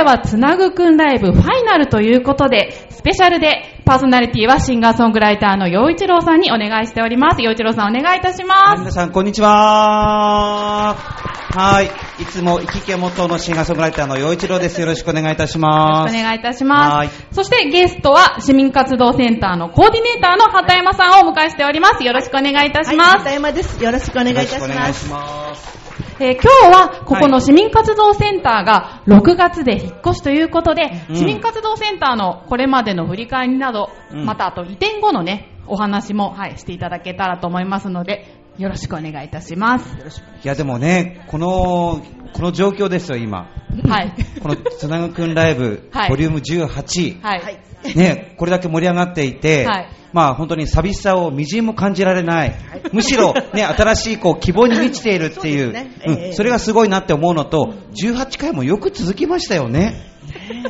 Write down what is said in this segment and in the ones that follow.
回はつなぐくんライブファイナルということで、スペシャルでパーソナリティはシンガーソングライターの陽一郎さんにお願いしております。陽一郎さんお願いいたします。皆さん、こんにちは。はい。いつも、生き家元のシンガーソングライターの陽一郎です。よろしくお願いいたしよます。ろしくお願いいたしまはいす。そしてゲストは市民活動センターのコーディネーターの畑山さんをお迎えしております。よろしくお願いいたします。はい、山です。よろしくお願いいたしよろしくお願いします。えー今日はここの市民活動センターが6月で引っ越しということで、うん。市民活動センターのこれまでの振り返りなど、うん。またあと移転後のね、お話も、はい、していただけたらと思いますので、よろしくお願いいたします。いや、でもね、この、この状況ですよ、今。はい。この、つなぐくんライブ、はいボリューム18。はい。はい。ね、これだけ盛り上がっていて、はいまあ本当に寂しさをみじんも感じられない。むしろね、新しいこう希望に満ちているっていう、そうんええそれがすごいなって思うのと、18回もよく続きましたよね。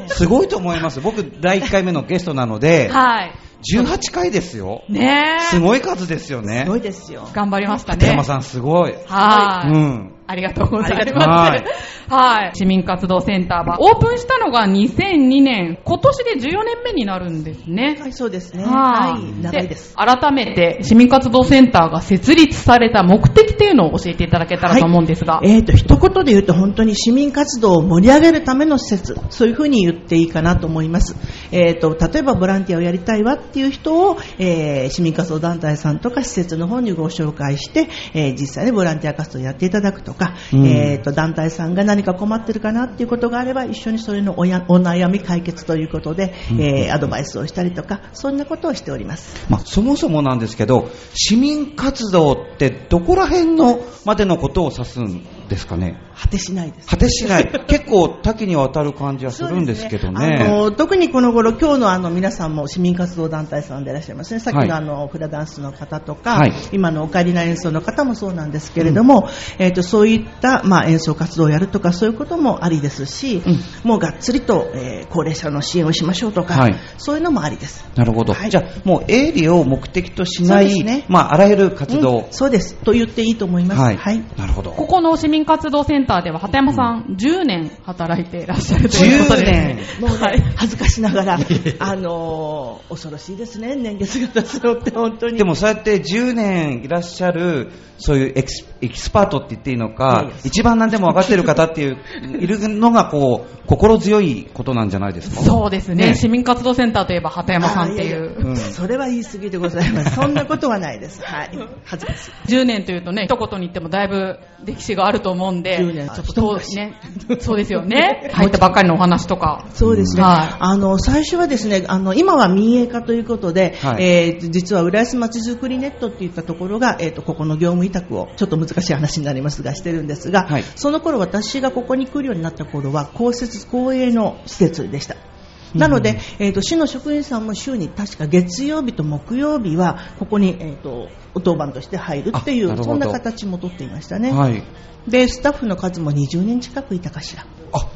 すごいと思います。僕、第1回目のゲストなので、はい。18回ですよ。ねえ。すごい数ですよねす。ごいですよ。頑張りましたね。片山さんすごい。はい。うん。ありがとうございます。ありがとうございますはい。市民活動センターは、オープンしたのが2002年、今年で14年目になるんですね。はい、そうですね。ははいい、長いです。改めて、市民活動センターが設立された目的っていうのを教えていただけたらと思うんですが。えーと、一言で言うと本当に市民活動を盛り上げるための施設、そういうふうに言っていいかなと思います。えーと、例えばボランティアをやりたいわっていう人を、えー市民活動団体さんとか施設の方にご紹介して、えー実際にボランティア活動をやっていただくとか、うんえーと、団体さんが何か困ってるかなっていうことがあれば、一緒にそれのおやお悩み解決ということで、えーアドバイスをしたりとか、そんなことをしております。まあ、そもそもなんですけど、市民活動ってどこら辺のまでのことを指すんですかね果てしないです。果てしない。結構多岐にわたる感じはするんですけどそうですあね。の特にこの頃、今日のあの皆さんも市民活動団体さんでいらっしゃいますね。さっきはいのあのフラダンスの方とか、はい今のオカリナ演奏の方もそうなんですけれども、えっ、とそういったまあ演奏活動をやるとかそういうこともありですし、うんもうがっつりと、えー高齢者の支援をしましょうとか、はいそういうのもありです。なるほど。はいじゃあ、もう営利を目的としない、ねまあ、あらゆる活動。うんそうです。と言っていいと思います。はい。はい。なるほど。ここの市民活動センターでは、畑山さん、10年働いていらっしゃるということで。10年もうね、はい。恥ずかしながら、あのー恐ろしいですね、年月が経つのって本当に。でもそうやって10年いらっしゃる、そういうエキスエキスパートって言っていいのか一番何でも分かってる方っていう、いるのがこう、心強いことなんじゃないですか？そうですねね市民活動センターといえば、畑山さんっていあいやそれは言い過ぎでございます。そんなことはないです。はい。恥ずかしい。10年というとね、一言に言ってもだいぶ歴史があると思うんで、10年ちょっとそうね、そうですよね。入ったばっかりのお話とか。そうですね。はいあの、最初はですね、あの、今は民営化ということで、はいえー実は浦安まちづくりネットっていったところが、えっ、と、ここの業務委託を、ちょっと難しい話になりますが、してるんですが、はいその頃私がここに来るようになった頃は、公設公営の施設でした。なので、えーと、市の職員さんも週に確か月曜日と木曜日は、ここに、えーと、お当番として入るっていう、そんな形もとっていましたね。はい。で、スタッフの数も20人近くいたかしら。あ、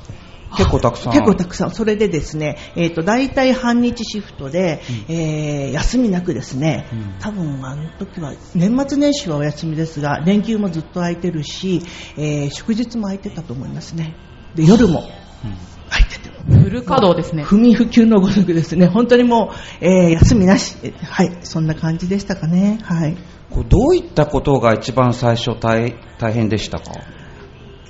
結構たくさん。結構たくさん。それでですね、えっ、と、大体半日シフトで、えー休みなくですね、うん多分あの時は、年末年始はお休みですが、連休もずっと空いてるし、えー祝日も空いてたと思いますね。で、夜もうん空いてて。フル稼働ですね。不眠不休のごとくですね、本当にもう、えー休みなし、えはい、そんな感じでしたかね。はい。こうどういったことが一番最初大大変でしたか？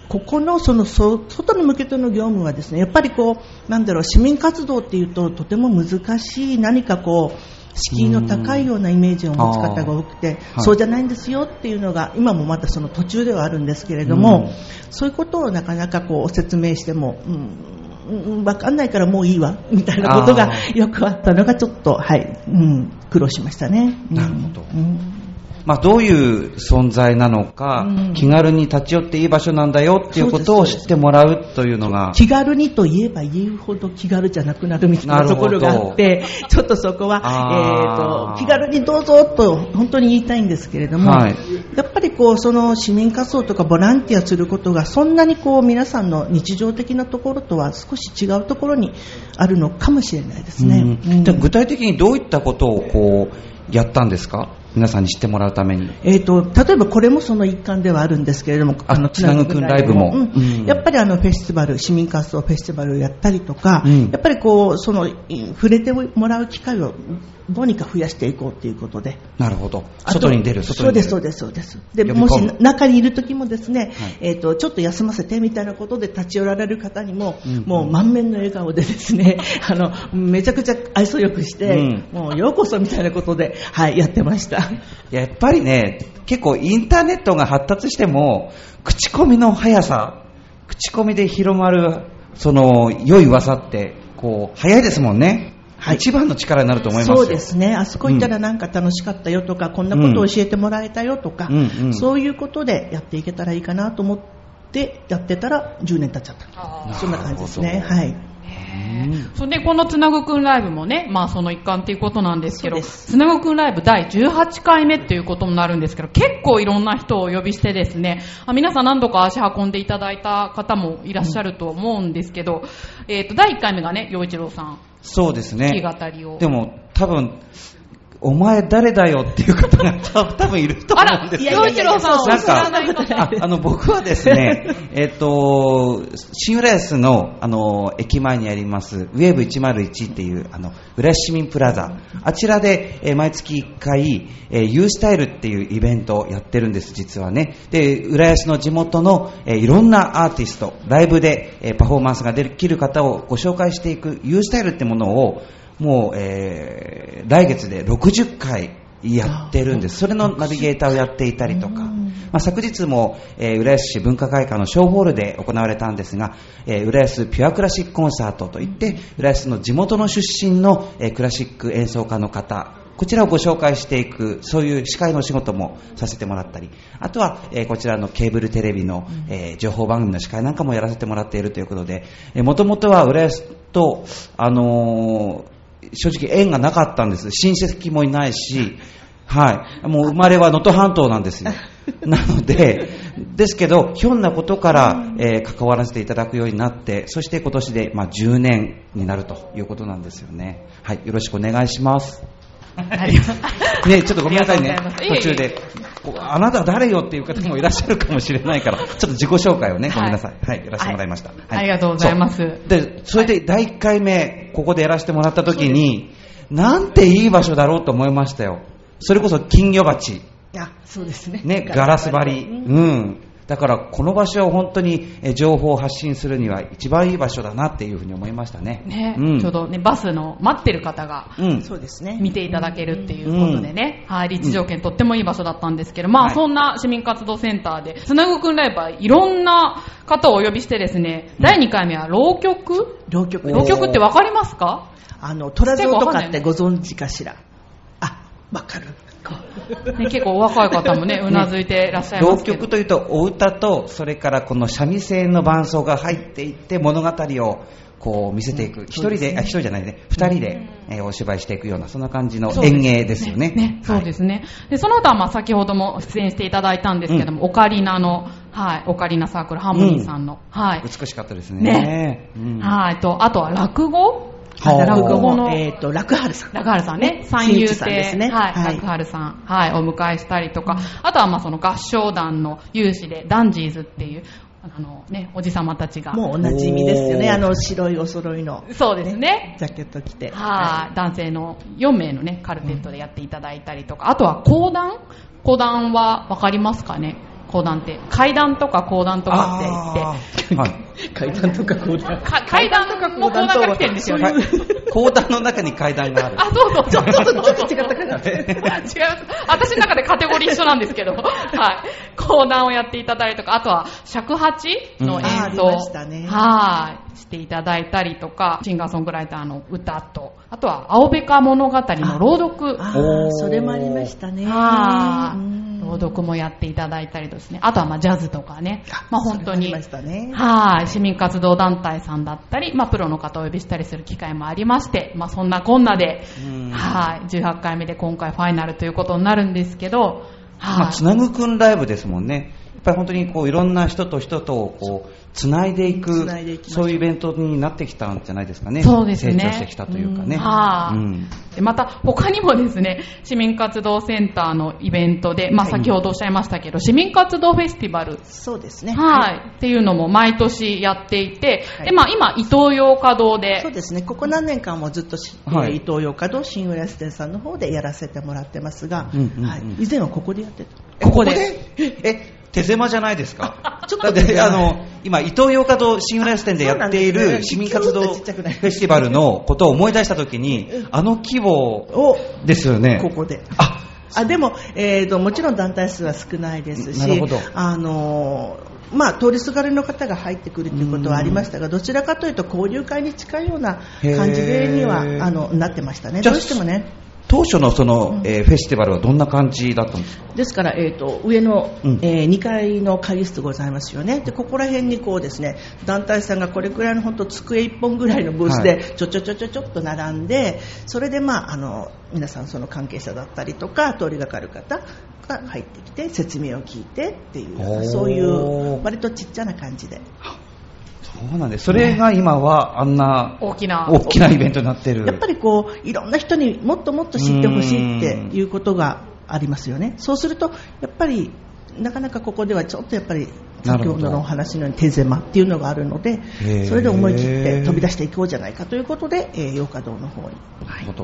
ここのそのそ外に向けての業務はですねやっぱりこうなんだろう市民活動っていうととても難しい何かこう敷居の高いようなイメージを持つ方が多くて、はい。そうじゃないんですよっていうのが今もまたその途中ではあるんですけれども、そういうことをなかなかこう説明しても、うんうん、分かんないからもういいわ みたいなことがよくあったのがちょっと、はいうん、苦労しましたね。うん。なるほど。うんまあ、どういう存在なのか、うん。気軽に立ち寄っていい場所なんだよっていうことを知ってもらうというのが、気軽にと言えば言うほど気軽じゃなくなるみたいなところがあって、ちょっとそこは、えーと、気軽にどうぞと本当に言いたいんですけれども、はい。やっぱりこう、その市民活動とかボランティアすることがそんなにこう皆さんの日常的なところとは少し違うところにあるのかもしれないですね。うん。うん具体的にどういったことをこうやったんですか？皆さんに知ってもらうために。えー、と例えばこれもその一環ではあるんですけれども、あつなぐくんライブも。うん。うん。やっぱりあのフェスティバル、市民活動フェスティバルをやったりとか、うん。やっぱりこうそのい触れてもらう機会をどうにか増やしていこうということで、なるほど。外に出る、外に出る。そうです、そうです、そうです。で、もし中にいる時もですね、はいえっ、と、ちょっと休ませてみたいなことで立ち寄られる方にも、うんもう満面の笑顔でですね、あの、めちゃくちゃ愛想よくして、うんもうようこそみたいなことで、はい、やってました。やっぱりね、結構インターネットが発達しても、口コミの速さ、口コミで広まる、その、良い噂って、こう、早いですもんね。はい。一番の力になると思いますよ。そうですね、あそこ行ったらなんか楽しかったよとか、こんなことを教えてもらえたよとか、うん。うんそういうことでやっていけたらいいかなと思ってやってたら10年経っちゃった。そんな感じですね。はい。それでこのつなぐくんライブもね、まあその一環っていうことなんですけど、つなぐくんライブ第18回目っていうことになるんですけど、結構いろんな人をお呼びしてですね、あ皆さん何度か足運んでいただいた方もいらっしゃると思うんですけど、えっ、と、第1回目がね、陽一郎さん、そうですね。弾き語りを。でも、多分、お前誰だよっていう方が多分いると思うんです、けど。ああの僕はですね、えっと、新浦安のあの駅前にあります、ウェーブ101っていうあの浦安市民プラザ、あちらで、えー毎月1回、えー、ユースタイルっていうイベントをやってるんです、実はね。で、浦安の地元の、えーいろんなアーティスト、ライブで、えーパフォーマンスができる方をご紹介していくユースタイルってものを、もう、えー来月で60回やってるんです。それのナビゲーターをやっていたりとか、まあ、昨日も、えー浦安市文化会館の小ホールで行われたんですが、えー浦安ピュアクラシックコンサートといって、浦安の地元の出身の、えークラシック演奏家の方、こちらをご紹介していく、そういう司会のお仕事もさせてもらったり、あとは、えーこちらのケーブルテレビの、えー情報番組の司会なんかもやらせてもらっているということで、もともとは浦安と、あのー正直縁がなかったんです。親戚もいないし、はい。もう生まれは能登半島なんですよ。なので、ですけど、ひょんなことから、えー関わらせていただくようになって、そして今年で、まあ、10年になるということなんですよね。はい。よろしくお願いします。ね、ちょっとごめんなさいね。途中で。あなた誰よっていう方もいらっしゃるかもしれないから、ちょっと自己紹介をね、ごめんなさい。はい、やらせてもらいました。はいありがとうございますで、それで第1回目、ここでやらせてもらった時に、なんていい場所だろうと思いましたよ。それこそ金魚鉢。あ、そうですね。ね、ガラス張り。うん。だから、この場所を本当にえ情報を発信するには一番いい場所だなっていうふうに思いましたね。ね、うん、ちょうどね、バスの待ってる方がうん。そうですね。見ていただけるっていうことでね、はい、立地条件とってもいい場所だったんですけど、まあ、はいそんな市民活動センターで、つなぐくんライブはいろんな方をお呼びしてですね、第2回目は浪曲？浪曲お浪曲ってわかりますか？あの、虎像とかってご存知かしら？あ、わかる。ね、結構お若い方もね、うなずいてらっしゃいま浪すけど。曲というと、お歌と、それからこの三味線の伴奏が入っていって、物語をこう見せていく。一、人で、あ、一人じゃないね、二人で、えーお芝居していくような、そんな感じのそうです演芸ですよね。ね、そうですね。で、その後は、まあ、先ほども出演していただいたんですけども、オカリナの、はい、オカリナサークルハーモニーさんの、はい。美しかったですね。ね。うん。はい、と、あとは落語？はあ落語の、えっ、と、楽春さん。楽春さんね、三遊新内さんです亭、ね。はい、はい。楽春さん、はい、お迎えしたりとか、あとはまあその合唱団の有志で、ダンジーズっていう、あのね、おじさまたちが、もうおなじみですよね。あの、白いお揃いの。そうですね。ジャケット着て。はい、男性の4名のね、カルテットでやっていただいたりとか、あとは講談？講談はわかりますかね？講談って。階段とか講談とかって言って、はい。階段とかこうだ。か階段とか講談から来てるんですよね。はい講談の中に階段がある。あ、そうそう、ちょっと、ちょっと、ちょっと違ったかな違います。私の中でカテゴリー一緒なんですけど、はい。講談をやっていただいたりとか、あとは尺八の演奏、ましたねはい。していただいたりとか、シンガーソングライターの歌と、あとは青べか物語の朗読。ああ、それもありましたね。はいうん朗読もやっていただいたりですね。あとはまあジャズとかね。まあ本当にね。はい、市民活動団体さんだったり、まあ、プロの方をお呼びしたりする機会もありまして、まあ、そんなこんなでうん、はい、18回目で今回ファイナルということになるんですけど、まあ、はい、つなぐくんライブですもんね。やっぱり本当にこういろんな人と人とをこうつないでいく繋いでいそういうイベントになってきたんじゃないですかね。そうですね。成長してきたというかね。うん。はいうん。でまた他にもですね市民活動センターのイベントで、まあ、はい。先ほどおっしゃいましたけど、市民活動フェスティバル。そうですね。はい、っていうのも毎年やっていて、はい。でまあ、今、イトーヨーカ堂で。そうですね。ここ何年間もずっとし、はい。えー伊東洋華堂新浦安店さんの方でやらせてもらってますが、うんうんうんはい、以前はここでやってた。えここで？え、手狭じゃないですか？ちょっとだって、あの、今、伊東洋華堂新浦安店でやっている市民活動フェスティバルのことを思い出したときに、あの規模をですよね。ここで。あ、あでも、えーと、もちろん団体数は少ないですし、あのーまあ、通りすがりの方が入ってくるということはありましたが、どちらかというと交流会に近いような感じでにはあのなってましたね。どうしてもね。当初のその、えーフェスティバルはどんな感じだったんですか？ですから、えー、と上の、うん。え2階の会議室ございますよね。でここら辺にこうですね団体さんがこれくらいの本当机1本ぐらいのブースはでちょちょちょちょちょっと並んでそれで、まあ、あの皆さんその関係者だったりとか通りがかる方が入ってきて説明を聞いてっていうそういう割とちっちゃな感じでそうなんです。それが今はあんな大きな、大きなイベントになってる。やっぱりこういろんな人にもっともっと知ってほしいっていうことがありますよね。そうするとやっぱりなかなかここではちょっとやっぱり先ほどのお話のように手狭っていうのがあるのでそれで思い切って飛び出していこうじゃないかということで、えー、洋華堂の方に、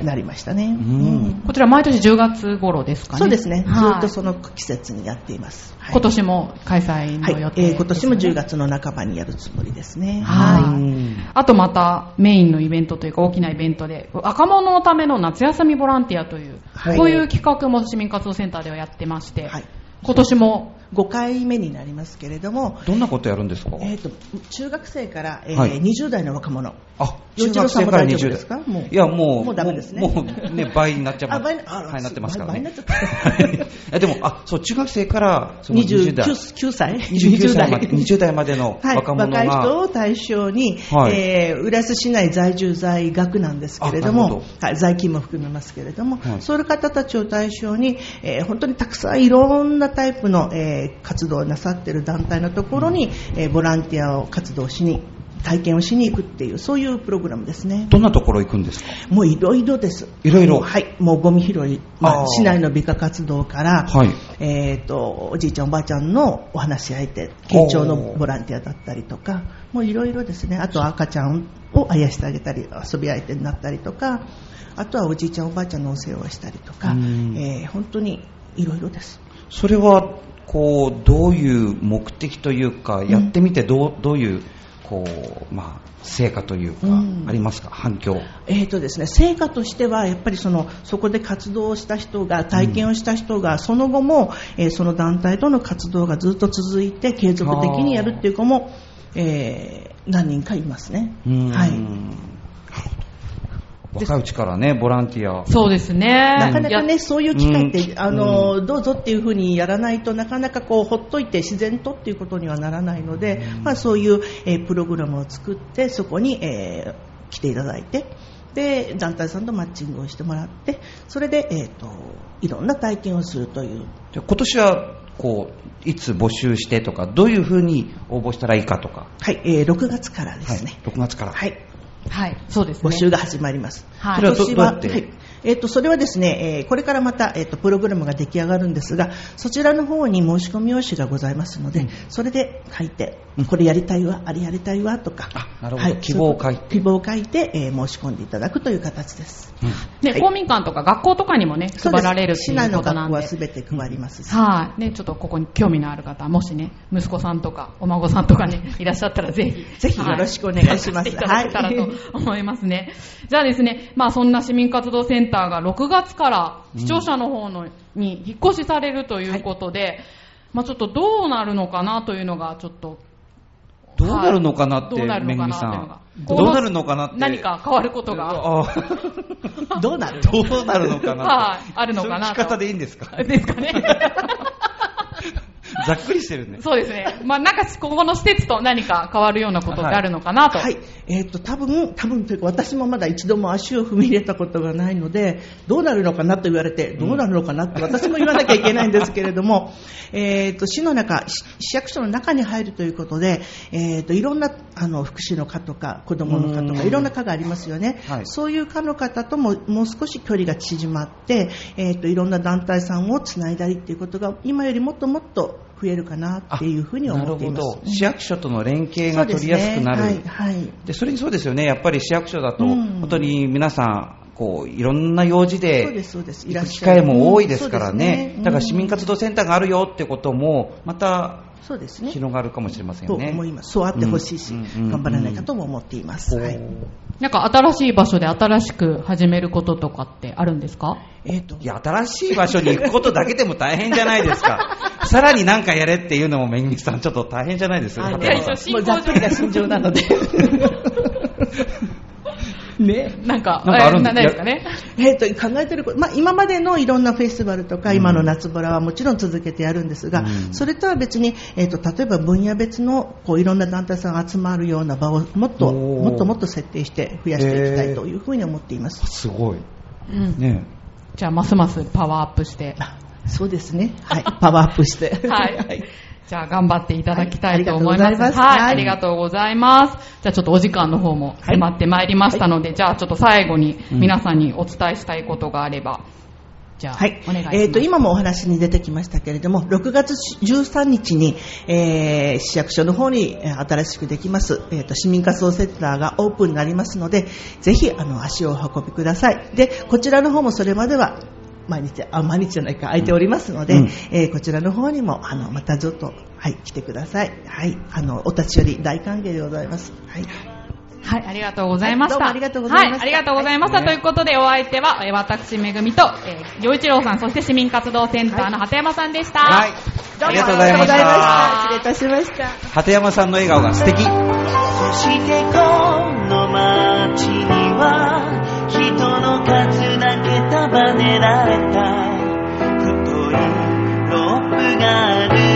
なりましたね。うん。こちら毎年10月頃ですかね。そうですね、はい。ずっとその季節にやっています。はい。今年も開催のはい。予定、えー今年も10。月の半ばにやるつもりですね。はい。うんあとまたメインのイベントというか大きなイベントで若者のための夏休みボランティアという、はい。こういう企画も市民活動センターではやってまして、はい。今年も5回目になりますけれども、どんなことやるんですか？えー、と中学生から、えーはい。20代の若者。あ、幼稚園さんも大丈夫ですか？もういや、もう、もうダメですね。もうね、倍になっちゃいます。あ倍はい、なってますからね。倍倍になっちゃった。でも、あ、そう、中学生から、その20 29代。9歳？29歳まで、20代。までのはい、若者若い人が、を対象に、はい。えー浦安市内在住在学なんですけれどもはい、在勤も含めますけれども、はい。そういう方たちを対象に、えー本当にたくさんいろんなタイプの、えー活動をなさっている団体のところに、えーボランティアを活動しに体験をしに行くっていうそういうプログラムですね。どんなところ行くんですか？もういろいろです。いろいろはい。もうゴミ拾い、まあ、市内の美化活動から、はいえっ、と、おじいちゃんおばあちゃんのお話し相手、慶長のボランティアだったりとか、もういろいろですね。あとは赤ちゃんをあやしてあげたり、遊び相手になったりとか、あとはおじいちゃんおばあちゃんのお世話をしたりとか、うんえー本当にいろいろです。それは、こう、どういう目的というか、やってみてどう、どういう、こう、まあ、成果というか、うん。ありますか？反響。えーとですね、成果としてはやっぱりそのそこで活動をした人が体験をした人が、その後も、えーその団体との活動がずっと続いて継続的にやるっていう子も、えー何人かいますね。うん。はい若いうちからね、ボランティア。そうですね。なかなかね、やそういう機会って、うんあの、どうぞっていうふうにやらないとなかなかこう、ほっといて自然とっていうことにはならないので、まあそういう、えープログラムを作って、そこに、えー来ていただいて、で、団体さんとマッチングをしてもらって、それで、えっ、と、いろんな体験をするという。じゃあ今年は、こう、いつ募集してとか、どういうふうに応募したらいいかとか。はい、えー6月からですね。はい、6月から。はい、はい、そうですね。募集が始まります。はいそれはど今年どうやってはいえっとそれはですね、えーこれからまた、えっとプログラムが出来上がるんですが、そちらの方に申し込み用紙がございますので、それで書いて、これやりたいわ、あれやりたいわとか、あなるほど。希望を書いて。希望を書いて、えー申し込んでいただくという形です。ね、はい。公民館とか学校とかにもね、配られるっいうことなんで。の学校はすべて配ります。し、はい、ね、ちょっとここに興味のある方、もしね、息子さんとか、お孫さんとかね、いらっしゃったらぜひ。ぜひよろしくお願いします。参加していただけたらと思いますね。じゃあですね、まあそんな市民活動センターが6月から視聴者の方のに引っ越しされるということで、まあちょっとどうなるのかなというのがちょっと、どうなるのかなって、どうなるめぐみさん。どうなるのかなって。何か変わることが、どうなるどうなるのかなって。はい。あるのかな聞き方でいいんですか？ですかね。ざっくりしてるね。そうですね。まあなんかここの施設と何か変わるようなことってあるのかなと。はい。えっ、と、多分、多分というか、私もまだ一度も足を踏み入れたことがないので、どうなるのかなと言われて、どうなるのかなって私も言わなきゃいけないんですけれども、えっと、市の中、市市役所の中に入るということで、えっ、と、いろんな、あの、福祉の課とか、子供の課とか、うんいろんな課がありますよね。はいそういう課の方とも、もう少し距離が縮まって、えっ、と、いろんな団体さんをつないだりっていうことが、今よりもっともっと増えるかなっていうふうに思っています。なるほど。市役所との連携が取りやすくなる。ねはい、はい。でそれにそうですよね、やっぱり市役所だと、うん本当に皆さん、こういろんな用事で、行く機会も多いですからねだから市民活動センターがあるよってことも、またそうですね。広がるかもしれませんね。思います。そうあってほしいし、うんうんうん頑張らないかとも思っています。はい。なんか新しい場所で新しく始めることとかってあるんですか？えっ、とい、や、新しい場所に行くことだけでも大変じゃないですか。さらに何かやれっていうのも、めぐみさん、ちょっと大変じゃないですか。あのいや一応進行もうざっくりが心情なので。ね。なんか、なんかあるんですかね。えっ、と、考えてること、まあ、今までのいろんなフェスティバルとか、今の夏ブラはもちろん続けてやるんですが、うんそれとは別に、えっ、と、例えば分野別の、こう、いろんな団体さんが集まるような場をもっと、もっともっと設定して増やしていきたいというふうに思っています。すごい。うん。ねじゃあ、ますますパワーアップして。あそうですね。はい。パワーアップして。はい。じゃあ頑張っていただきたいと思います。はいありがとうございますはい、ます。じゃあちょっとお時間の方も迫ってまいりましたので、じゃあちょっと最後に皆さんにお伝えしたいことがあれば、じゃあ、はいお願いします。えー、と今もお話に出てきましたけれども6月13日に、えー市役所の方にえー新しくできます、えー、と市民活動センターがオープンになりますのでぜひあの足をお運びくださいでこちらの方もそれまでは毎日あ毎日じゃないか空いておりますので、うんえーこちらの方にもあのまたちょっと、はい、来てください、はい、あのお立ち寄り大歓迎でございます、はいはい、ありがとうございました。はいどうもありがとうございましたはい、ありがとうございました。はいということで、お相手は、えー私、めぐみと、えー、洋一郎さん、そして市民活動センターの鳩山さんでした。はい。どうもありがとうございましありがとうございまた。失礼いたしました鳩山さんの笑顔が素敵。そしてこの街には人の数束ねられた太いロープがある